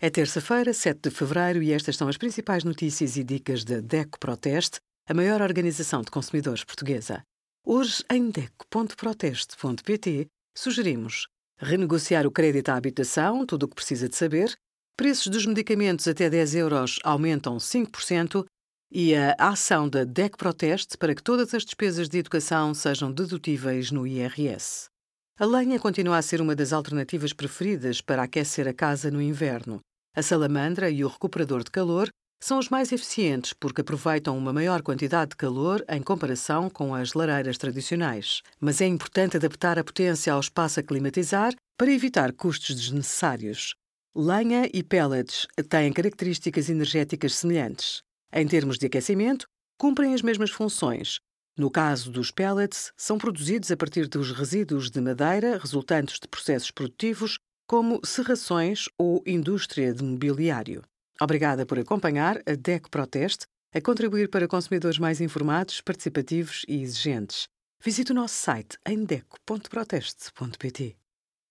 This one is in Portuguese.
É terça-feira, 7 de fevereiro, e estas são as principais notícias e dicas da DECO Proteste, a maior organização de consumidores portuguesa. Hoje, em DECO.proteste.pt, sugerimos renegociar o crédito à habitação, tudo o que precisa de saber, preços dos medicamentos até 10 euros aumentam 5% e a ação da DEC Proteste para que todas as despesas de educação sejam dedutíveis no IRS. A lenha continua a ser uma das alternativas preferidas para aquecer a casa no inverno. A salamandra e o recuperador de calor são os mais eficientes porque aproveitam uma maior quantidade de calor em comparação com as lareiras tradicionais. Mas é importante adaptar a potência ao espaço a climatizar para evitar custos desnecessários. Lenha e pellets têm características energéticas semelhantes. Em termos de aquecimento, cumprem as mesmas funções, no caso dos pellets, são produzidos a partir dos resíduos de madeira resultantes de processos produtivos, como serrações ou indústria de mobiliário. Obrigada por acompanhar a DEC Proteste a contribuir para consumidores mais informados, participativos e exigentes. Visite o nosso site em deco.proteste.pt.